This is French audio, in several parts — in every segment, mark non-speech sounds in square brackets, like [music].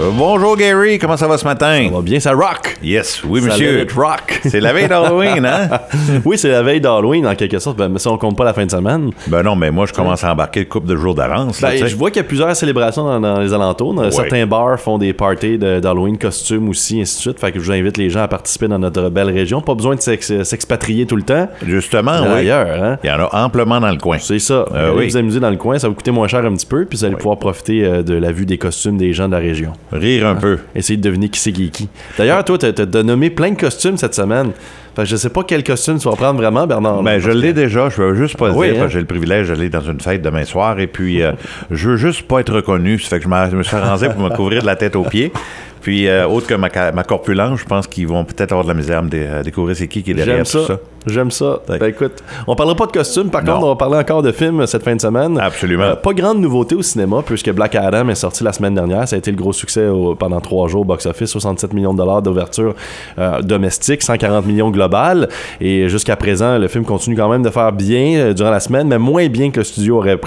Euh, bonjour Gary, comment ça va ce matin? Ça va bien, ça rock! Yes, oui Ça monsieur. it rock! [laughs] C'est la veille d'Halloween, hein? [laughs] oui, c'est la veille d'Halloween, en quelque sorte, ben, mais ça, on compte pas la fin de semaine. ben non, mais moi je commence à embarquer le couple de jours d'avance. Ben, je vois qu'il y a plusieurs célébrations dans, dans les alentours. Dans- Certains bars font des parties d'Halloween, costumes aussi, ainsi de suite. Fait que je vous invite les gens à participer dans notre belle région. Pas besoin de s'ex- s'expatrier tout le temps. Justement, oui. D'ailleurs, hein? Il y en a amplement dans le coin. C'est ça. Euh, Allez oui. vous amuser dans le coin, ça va vous coûter moins cher un petit peu, puis vous allez pouvoir profiter euh, de la vue des costumes des gens de la région. Rire un peu. Essayer de deviner qui c'est qui est qui. D'ailleurs, toi, t'as t'as nommé plein de costumes cette semaine. Fait que je sais pas quel costume tu vas prendre vraiment, Bernard. Ben, je l'ai que- déjà, je veux juste pas Oui, dire, hein? j'ai le privilège d'aller dans une fête demain soir, et puis euh, je veux juste pas être reconnu, ça fait que je me suis arrangé pour me couvrir de la tête aux pieds. Puis, euh, autre que ma, corpulence, je pense qu'ils vont peut-être avoir de la misère à me dé- découvrir c'est qui qui est derrière J'aime tout ça. ça. J'aime ça. Ben écoute, on parlera pas de costumes, par Non. contre, on va parler encore de films cette fin de semaine. Absolument. Euh, pas grande nouveauté au cinéma, puisque Black Adam est sorti la semaine dernière. Ça a été le gros succès au- pendant trois jours au box-office, 67 millions de dollars d'ouverture euh, domestique, 140 millions global. Et jusqu'à présent, le film continue quand même de faire bien durant la semaine, mais moins bien que le studio aurait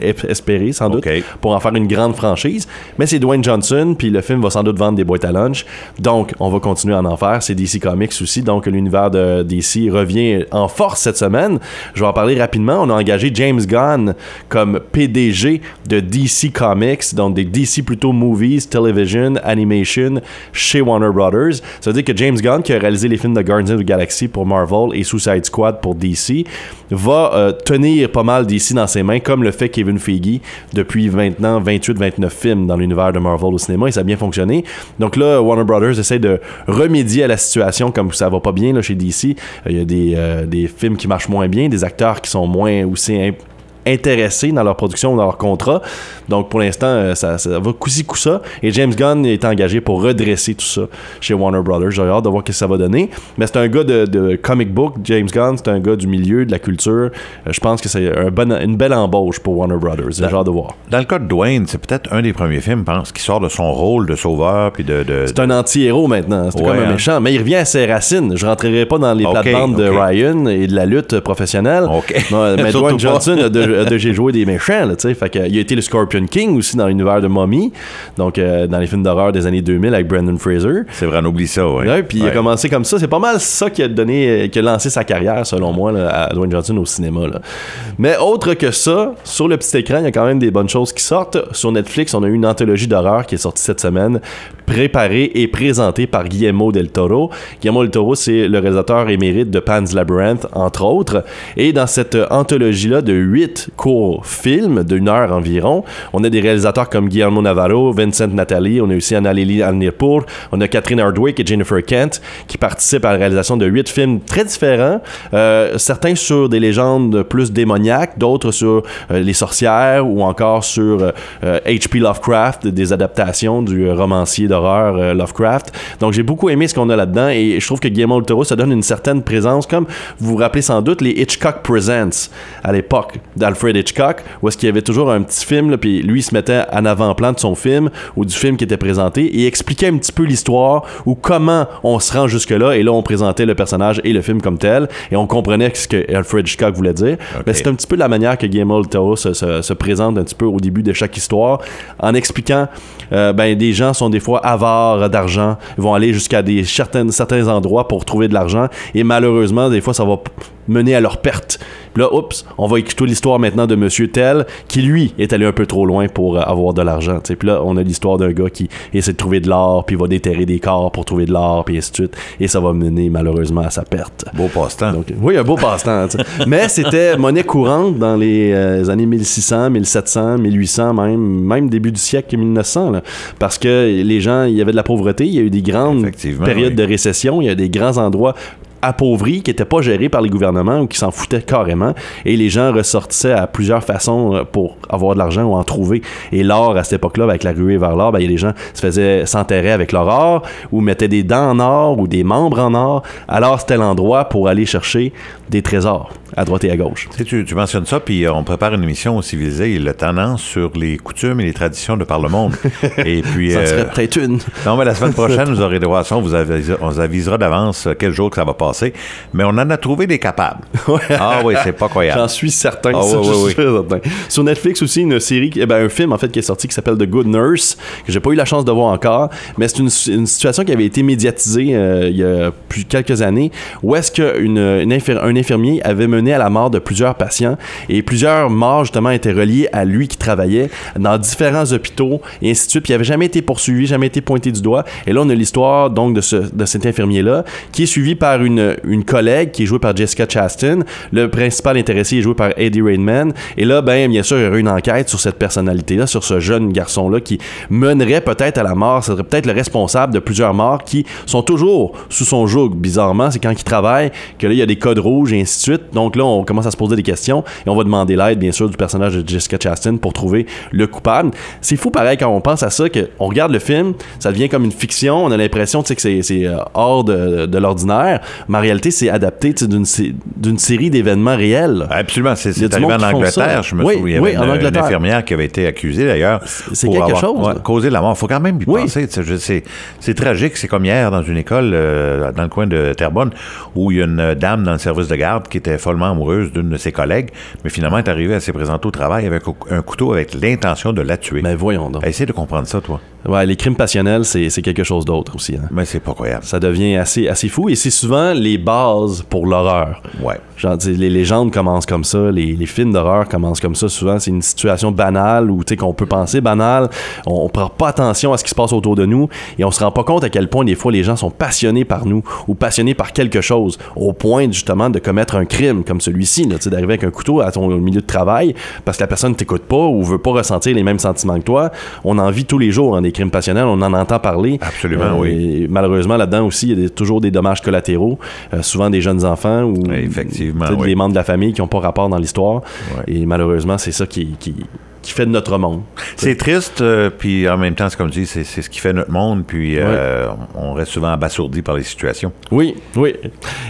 espéré, sans doute, pour en faire une grande franchise. Mais c'est Dwayne Johnson, puis le film va sans doute vendre des boîtes à lunch. Donc, on va continuer à en faire. C'est DC Comics aussi. Donc, l'univers de DC revient en force cette semaine. Je vais en parler rapidement. On a engagé James Gunn comme PDG de DC Comics, donc des DC plutôt Movies, Television, Animation chez Warner Brothers. Ça veut dire que James Gunn, qui a réalisé les films de Guardians of the Galaxy pour Marvel et Suicide Squad pour DC, va euh, tenir pas mal DC dans ses mains, comme le fait Kevin Feige depuis maintenant 28-29 films dans l'univers de Marvel au cinéma, et ça a bien fonctionné. Donc là, Warner Brothers essaie de remédier à la situation comme ça va pas bien là, chez DC. Euh, Il y a des, euh, des films qui marchent moins bien, des acteurs qui sont moins aussi intéressés dans leur production ou dans leur contrat. Donc pour l'instant, euh, ça, ça va coup-ci coup-ça. Et James Gunn est engagé pour redresser tout ça chez Warner Brothers. J'ai hâte de voir ce que ça va donner. Mais c'est un gars de, de comic book. James Gunn, c'est un gars du milieu, de la culture. Euh, je pense que c'est un bon, une belle embauche pour Warner Brothers. J'ai hâte de voir. Dans le cas de Dwayne, c'est peut-être un des premiers films, je pense, qui sort de son rôle de sauveur, puis de... de- C'est un anti-héros maintenant. C'est Ouais, comme un hein. méchant. Mais il revient à ses racines. Je rentrerai pas dans les Ok, plates-bandes de. Ryan et de la lutte professionnelle. Ok. Non, mais [laughs] Dwayne. Johnson a, de- [laughs] de j'ai joué des méchants, tu sais. Fait il a été le Scorpion King aussi dans l'univers de Mommy, donc euh, dans les films d'horreur des années 2000 avec Brandon Fraser. C'est vrai, on oublie ça, ouais. ouais puis il a commencé comme ça. C'est pas mal ça qui a donné, euh, qui a lancé sa carrière, selon moi, à Dwayne Johnson au cinéma. Mais autre que ça, sur le petit écran, il y a quand même des bonnes choses qui sortent. Sur Netflix, on a eu une anthologie d'horreur qui est sortie cette semaine, préparée et présentée par Guillermo del Toro. Guillermo del Toro, c'est le réalisateur émérite de Pan's Labyrinth, entre autres. Et dans cette euh, anthologie-là de 8 court film d'une heure environ. On a des réalisateurs comme Guillermo Navarro, Vincent Nathalie, on a aussi Annalili Alnirpour, on a Catherine Hardwick et Jennifer Kent qui participent à la réalisation de huit films très différents, euh, certains sur des légendes plus démoniaques, d'autres sur euh, les sorcières ou encore sur euh, H.P. Lovecraft, des adaptations du romancier d'horreur Lovecraft. Donc j'ai beaucoup aimé ce qu'on a là-dedans et je trouve que Guillermo del Toro, ça donne une certaine présence, comme vous vous rappelez sans doute les Hitchcock Presents à l'époque d'Alfred Hitchcock, où est-ce qu'il y avait toujours un petit film, là, puis lui il se mettait en avant-plan de son film ou du film qui était présenté et expliquait un petit peu l'histoire ou comment on se rend jusque-là et là on présentait le personnage et le film comme tel et on comprenait ce que Alfred Hitchcock voulait dire. Mais c'est un petit peu la manière que Guillermo del Toro se, se- se présente un petit peu au début de chaque histoire en expliquant euh, ben des gens sont des fois avares d'argent, vont aller jusqu'à des certains, certains endroits pour trouver de l'argent et malheureusement des fois ça va mener à leur perte. Là, oups, on va écouter l'histoire maintenant de Monsieur Tel, qui lui est allé un peu trop loin pour euh, avoir de l'argent. Puis là, on a l'histoire d'un gars qui essaie de trouver de l'or, puis va déterrer des corps pour trouver de l'or, puis ainsi de suite. Et ça va mener malheureusement à sa perte. Beau passe-temps. Oui, un beau passe-temps. Mais c'était monnaie courante dans les euh, années 1600, 1700, 1800, même, même début du siècle 1900. là. parce que les gens, il y avait de la pauvreté, il y a eu des grandes périodes oui. de récession, il y a des grands endroits appauvris qui n'étaient pas gérés par les gouvernements ou qui s'en foutaient carrément et les gens ressortissaient à plusieurs façons euh, pour avoir de l'argent ou en trouver. Et l'or à cette époque-là avec la ruée vers l'or ben, des gens se faisaient s'enterrer avec leur or ou mettaient des dents en or ou des membres en or. Alors c'était l'endroit pour aller chercher des trésors à droite et à gauche. Tu, sais, tu, tu mentionnes ça, puis euh, on prépare une émission au Civilisé, le tendance sur les coutumes et les traditions de par le monde. [laughs] et puis, Ça euh, serait peut-être une. non, mais la semaine [laughs] prochaine, vous aurez droit à ça. On vous avisera, on vous avisera d'avance euh, quel jour que ça va passer. Mais on en a trouvé des capables. [laughs] Ah oui, c'est pas J'en croyable. suis certain. Ah ça, oui, je oui, suis certain. Sur Netflix aussi, une série, eh ben, un film en fait qui est sorti qui s'appelle The Good Nurse, que j'ai pas eu la chance de voir encore, mais c'est une, une situation qui avait été médiatisée euh, il y a plus quelques années, où est-ce qu'un infirmier avait mené à la mort de plusieurs patients et plusieurs morts justement étaient reliées à lui qui travaillait dans différents hôpitaux et ainsi de suite. Puis il avait jamais été poursuivi, jamais été pointé du doigt. Et là, on a l'histoire donc de, ce, de cet infirmier-là qui est suivi par une, une collègue qui est jouée par Jessica Chastain. Le principal intéressé est joué par Eddie Rainman. Et là, ben, bien sûr, il y aura une enquête sur cette personnalité-là, sur ce jeune garçon-là qui mènerait peut-être à la mort, serait peut-être le responsable de plusieurs morts qui sont toujours sous son joug. Bizarrement, c'est quand il travaille que là, il y a des codes rouges et ainsi de suite. Donc là, on commence à se poser des questions et on va demander l'aide, bien sûr, du personnage de Jessica Chastain pour trouver le coupable. C'est fou, pareil, quand on pense à ça, qu'on regarde le film, ça devient comme une fiction. On a l'impression tu sais, que c'est- c'est euh, hors de, de l'ordinaire, mais en réalité, c'est adapté d'une sé- d'une série d'événements réels. Absolument, c'est arrivé en. Angleterre. Je me Oui, souviens, oui, en une, une Angleterre. infirmière qui avait été accusée d'ailleurs. C'est quelque avoir, chose, ouais, causé la mort. Il faut quand même y Oui. penser. C'est c'est tragique. C'est comme hier dans une école euh, dans le coin de Terrebonne où il y a une dame dans le service de garde qui était follement amoureuse d'une de ses collègues, mais finalement est arrivée à s'est présentée au travail avec un couteau avec l'intention de la tuer. Mais voyons donc. Essaye de comprendre ça, toi. Ouais, les crimes passionnels, c'est quelque chose d'autre aussi. hein. Mais c'est pas croyable. Ça devient assez, assez fou et c'est souvent les bases pour l'horreur. Ouais. Genre, les légendes commencent comme ça, les, les films d'horreur commencent comme ça. Souvent, c'est une situation banale ou tu sais, qu'on peut penser banale. On, on prend pas attention à ce qui se passe autour de nous et on se rend pas compte à quel point des fois les gens sont passionnés par nous ou passionnés par quelque chose au point justement de commettre un crime comme celui-ci, d'arriver avec un couteau à ton milieu de travail parce que la personne t'écoute pas ou veut pas ressentir les mêmes sentiments que toi. On en vit tous les jours hein, des crimes passionnels, on en entend parler. Absolument, oui. Et malheureusement, là-dedans aussi, il y a des- toujours des dommages collatéraux, euh, souvent des jeunes enfants ou effectivement, oui. des membres de la famille qui n'ont pas rapport dans l'histoire. Et malheureusement, c'est ça qui, qui, qui fait de notre monde. C'est triste, euh, puis en même temps, c'est comme tu dis, c'est ce qui fait notre monde, puis euh, on reste souvent abasourdi par les situations. Oui, oui.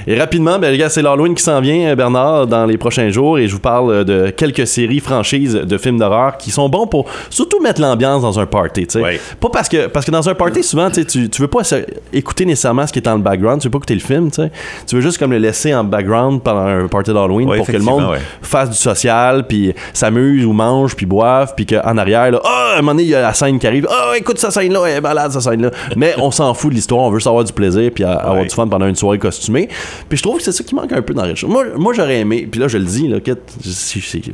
Et rapidement, ben, les gars, c'est l'Halloween qui s'en vient, euh, Bernard, dans les prochains jours. Et je vous parle de quelques séries, franchises de films d'horreur qui sont bons pour surtout mettre l'ambiance dans un party. tu sais. Oui. Pas parce que, parce que dans un party, souvent, tu, tu veux pas écouter nécessairement ce qui est dans le background. Tu veux pas écouter le film. tu sais. Tu veux juste comme le laisser en background pendant un party d'Halloween Oui, pour que le monde fasse du social, puis s'amuse ou mange, puis boive, puis qu'en arrière, là, ah, à un moment donné, il y a la scène qui arrive. Ah, écoute cette scène-là, elle est malade, cette scène-là. Mais on s'en fout de l'histoire, on veut juste avoir du plaisir, puis avoir Ouais. du fun pendant une soirée costumée. Puis je trouve que c'est ça qui manque un peu dans Rich. Moi, moi j'aurais aimé, puis là, je le dis, là,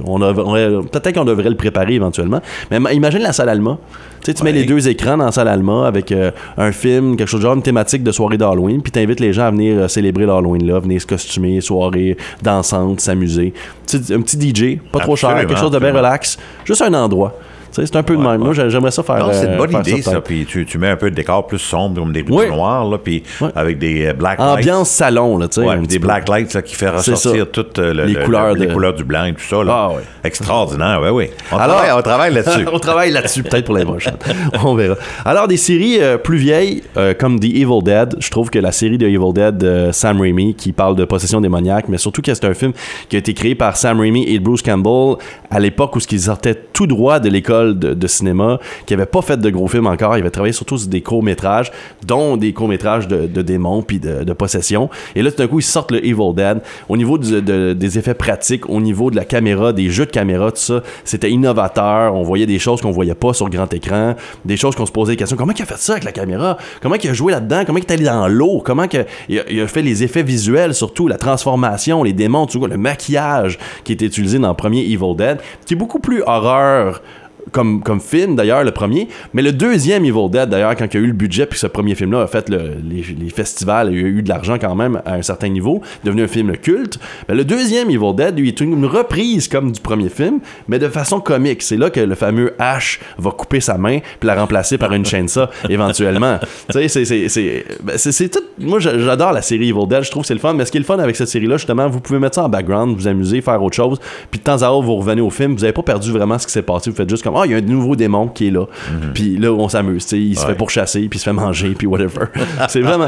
on on peut-être qu'on devrait le préparer éventuellement. Mais ma- imagine la salle Alma. Tu sais, tu mets Ouais. les deux écrans dans la salle Alma avec euh, un film, quelque chose de genre, une thématique de soirée d'Halloween, puis t'invites les gens à venir euh, célébrer l'Halloween là, venir se costumer, soirée dansante, s'amuser. Un petit DJ, pas trop cher, quelque chose de bien relax, juste un endroit. C'est un peu de même. Moi, ouais. j'aimerais ça faire. C'est euh, une bonne faire idée, ça. Puis tu, tu mets un peu de décor plus sombre, comme des Oui. noirs, là, puis avec des euh, black lights. Ambiance salon, là, tu sais. Ouais, des peu. black lights là, qui fait ressortir toutes euh, le- Les le- couleurs les de- couleurs du blanc et tout ça. Là. Ah, ouais. Extraordinaire, oui, oui. On, Alors- travaille, on travaille là-dessus. [laughs] on travaille là-dessus, peut-être pour les prochaine. [laughs] On verra. Alors, des séries euh, plus vieilles, euh, comme The Evil Dead, je trouve que la série de Evil Dead de Sam Raimi, qui parle de possession démoniaque, mais surtout que c'est un film qui a été créé par Sam Raimi et Bruce Campbell à l'époque où ils sortaient tout droit de l'école de, cinéma, qui n'avaient pas fait de gros films encore. Ils avaient travaillé surtout sur des courts-métrages, dont des courts-métrages de, démons puis de, de possession. Et là, tout d'un coup, ils sortent le Evil Dead. Au niveau des effets pratiques, au niveau de la caméra, des jeux de caméra, tout ça, c'était innovateur. On voyait des choses qu'on voyait pas sur grand écran, des choses qu'on se posait des questions. Comment il a fait ça avec la caméra? Comment il a joué là-dedans? Comment il est allé dans l'eau? Comment il, a, il fait les effets visuels, surtout la transformation, les démons, tout le maquillage qui était utilisé dans le premier Evil Dead, qui est beaucoup plus horreur peur comme, comme film d'ailleurs, le premier. Mais le deuxième Evil Dead, d'ailleurs, quand il y a eu le budget, puis ce premier film-là a fait le- les, festivals, il y a eu de l'argent quand même à un certain niveau, devenu un film culte. Ben, le deuxième Evil Dead, lui, est une, reprise comme du premier film, mais de façon comique. C'est là que le fameux Ash va couper sa main, puis la remplacer par une chainsaw [laughs] éventuellement. tu sais, c'est- ben, tout. Moi, j'a- j'adore la série Evil Dead, je trouve que c'est le fun, mais ce qui est le fun avec cette série-là, justement, vous pouvez mettre ça en background, vous amuser, faire autre chose, puis de temps à autre, vous revenez au film, vous n'avez pas perdu vraiment ce qui s'est passé, vous faites juste comme comme, ah, il y a un nouveau démon qui est là. Puis là, on s'amuse, tu sais, il se Ouais. fait pourchasser, puis il se fait manger, puis whatever. [laughs] c'est vraiment,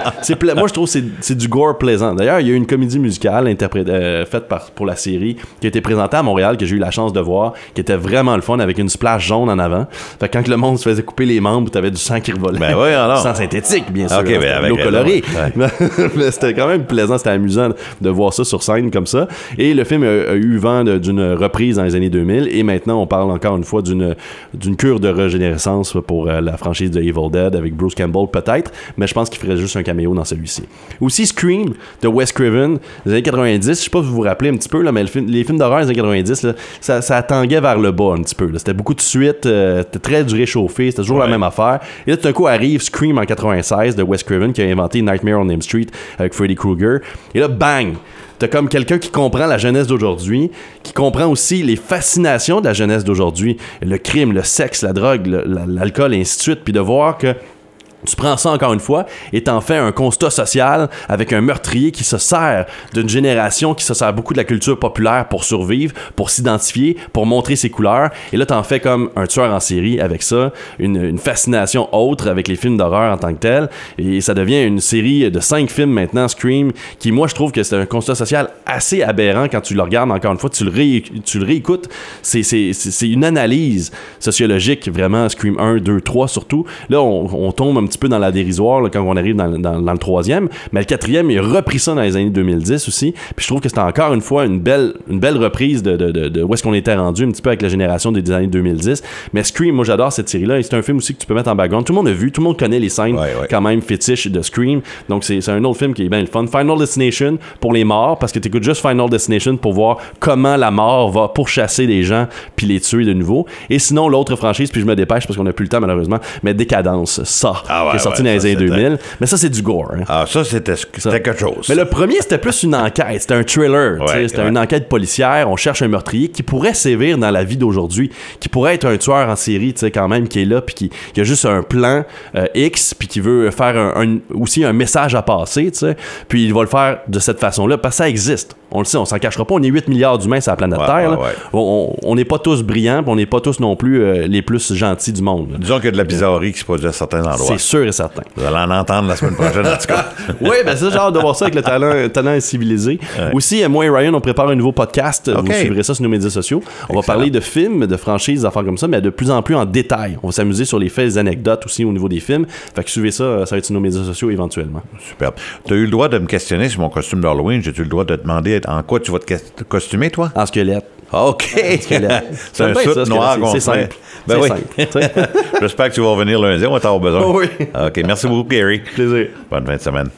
moi je trouve que c'est- du gore plaisant. D'ailleurs, il y a eu une comédie musicale interprét- euh, faite par, pour la série qui a été présentée à Montréal, que j'ai eu la chance de voir, qui était vraiment le fun avec une splash jaune en avant. Fait que quand le monde se faisait couper les membres, t'avais du sang qui revolait. Ben oui, alors. Sang synthétique, bien sûr. Ok, hein, ben l'eau colorée. ouais. [laughs] Mais c'était quand même plaisant, c'était amusant de voir ça sur scène comme ça. Et le film a, a eu vent d'une reprise dans les années 2000 et maintenant on parle encore une fois d'une d'une cure de régénérescence pour euh, la franchise de Evil Dead avec Bruce Campbell peut-être, mais je pense qu'il ferait juste un caméo dans celui-ci. Aussi Scream de Wes Craven des années 90, je sais pas si vous vous rappelez un petit peu là, mais le film- les films d'horreur des années 90 là, ça, ça tanguait vers le bas un petit peu. C'était beaucoup de suite, euh, c'était très du réchauffé, c'était toujours la même affaire. Et là tout d'un coup arrive Scream en 96 de Wes Craven qui a inventé Nightmare on Elm Street avec Freddy Krueger. Et là bang, T'as comme quelqu'un qui comprend la jeunesse d'aujourd'hui, qui comprend aussi les fascinations de la jeunesse d'aujourd'hui, le crime, le sexe, la drogue, l'alcool, et ainsi de suite, puis de voir que tu prends ça encore une fois et t'en fais un constat social avec un meurtrier qui se sert d'une génération qui se sert beaucoup de la culture populaire pour survivre, pour s'identifier, pour montrer ses couleurs. Et là, t'en fais comme un tueur en série avec ça, une, fascination autre avec les films d'horreur en tant que tel. Et ça devient une série de cinq films maintenant, Scream, qui moi je trouve que c'est un constat social assez aberrant quand tu le regardes encore une fois, tu le, ré- tu le réécoutes. C'est- une analyse sociologique, vraiment, Scream 1, 2, 3 surtout. Là, on, on tombe un petit peu dans la dérisoire là, quand on arrive dans, dans- dans le troisième, mais le quatrième, il a repris ça dans les années 2010 aussi. Puis je trouve que c'était encore une fois une belle, une belle reprise de, de, de- de où est-ce qu'on était rendu un petit peu avec la génération des années 2010. Mais Scream, moi j'adore cette série-là et c'est un film aussi que tu peux mettre en background. Tout le monde a vu, tout le monde connaît les scènes Ouais, ouais. quand même fétiches de Scream. Donc c'est c'est un autre film qui est bien le fun. Final Destination pour les morts, parce que tu écoutes juste Final Destination pour voir comment la mort va pourchasser des gens puis les tuer de nouveau. Et sinon, l'autre franchise, puis je me dépêche parce qu'on n'a plus le temps malheureusement, mais Décadence, ça, Ah ouais, qui est sorti ouais, dans les années c'était- 2000. Mais ça, c'est du gore. hein. Ah, ça, c'était quelque chose. Mais le premier, c'était plus une enquête. C'était un thriller. Ouais, c'était une enquête policière. On cherche un meurtrier qui pourrait sévir dans la vie d'aujourd'hui, qui pourrait être un tueur en série, quand même, qui est là, puis qui, qui a juste un plan euh, X, puis qui veut faire un, un- aussi un message à passer, tu sais. Puis il va le faire de cette façon-là, parce que ça existe. On le sait, on s'en cachera pas. On est 8 milliards d'humains sur la planète Ouais, Terre. ouais. On- n'est pas tous brillants, puis on n'est pas tous non plus euh, les plus gentils du monde. là. Disons qu'il y a de la bizarrerie qui se produit à certains endroits. C'est sûr et certain. Vous allez en entendre la semaine prochaine, en tout cas. [laughs] oui, ben ça, j'ai hâte de voir ça avec le talent, talent civilisé. Aussi, euh, moi et Ryan, on prépare un nouveau podcast. Ok. Vous suivrez ça sur nos médias sociaux. On va parler de films, de franchises, d'affaires comme ça, mais de plus en plus en détail. On va s'amuser sur les faits, les anecdotes aussi au niveau des films. Fait que suivez ça, euh, ça va être sur nos médias sociaux éventuellement. Superbe. Tu as eu le droit de me questionner sur mon costume d'Halloween. J'ai-tu le droit de te demander en quoi tu vas te costumer, toi? En squelette. OK. [laughs] C'est un soute noir qu'on C'est simple. Ben oui. [laughs] J'espère que tu vas revenir lundi. On va t'avoir besoin. Oh [laughs] oui. OK. Merci beaucoup, Gary. Plaisir. Bonne fin de semaine.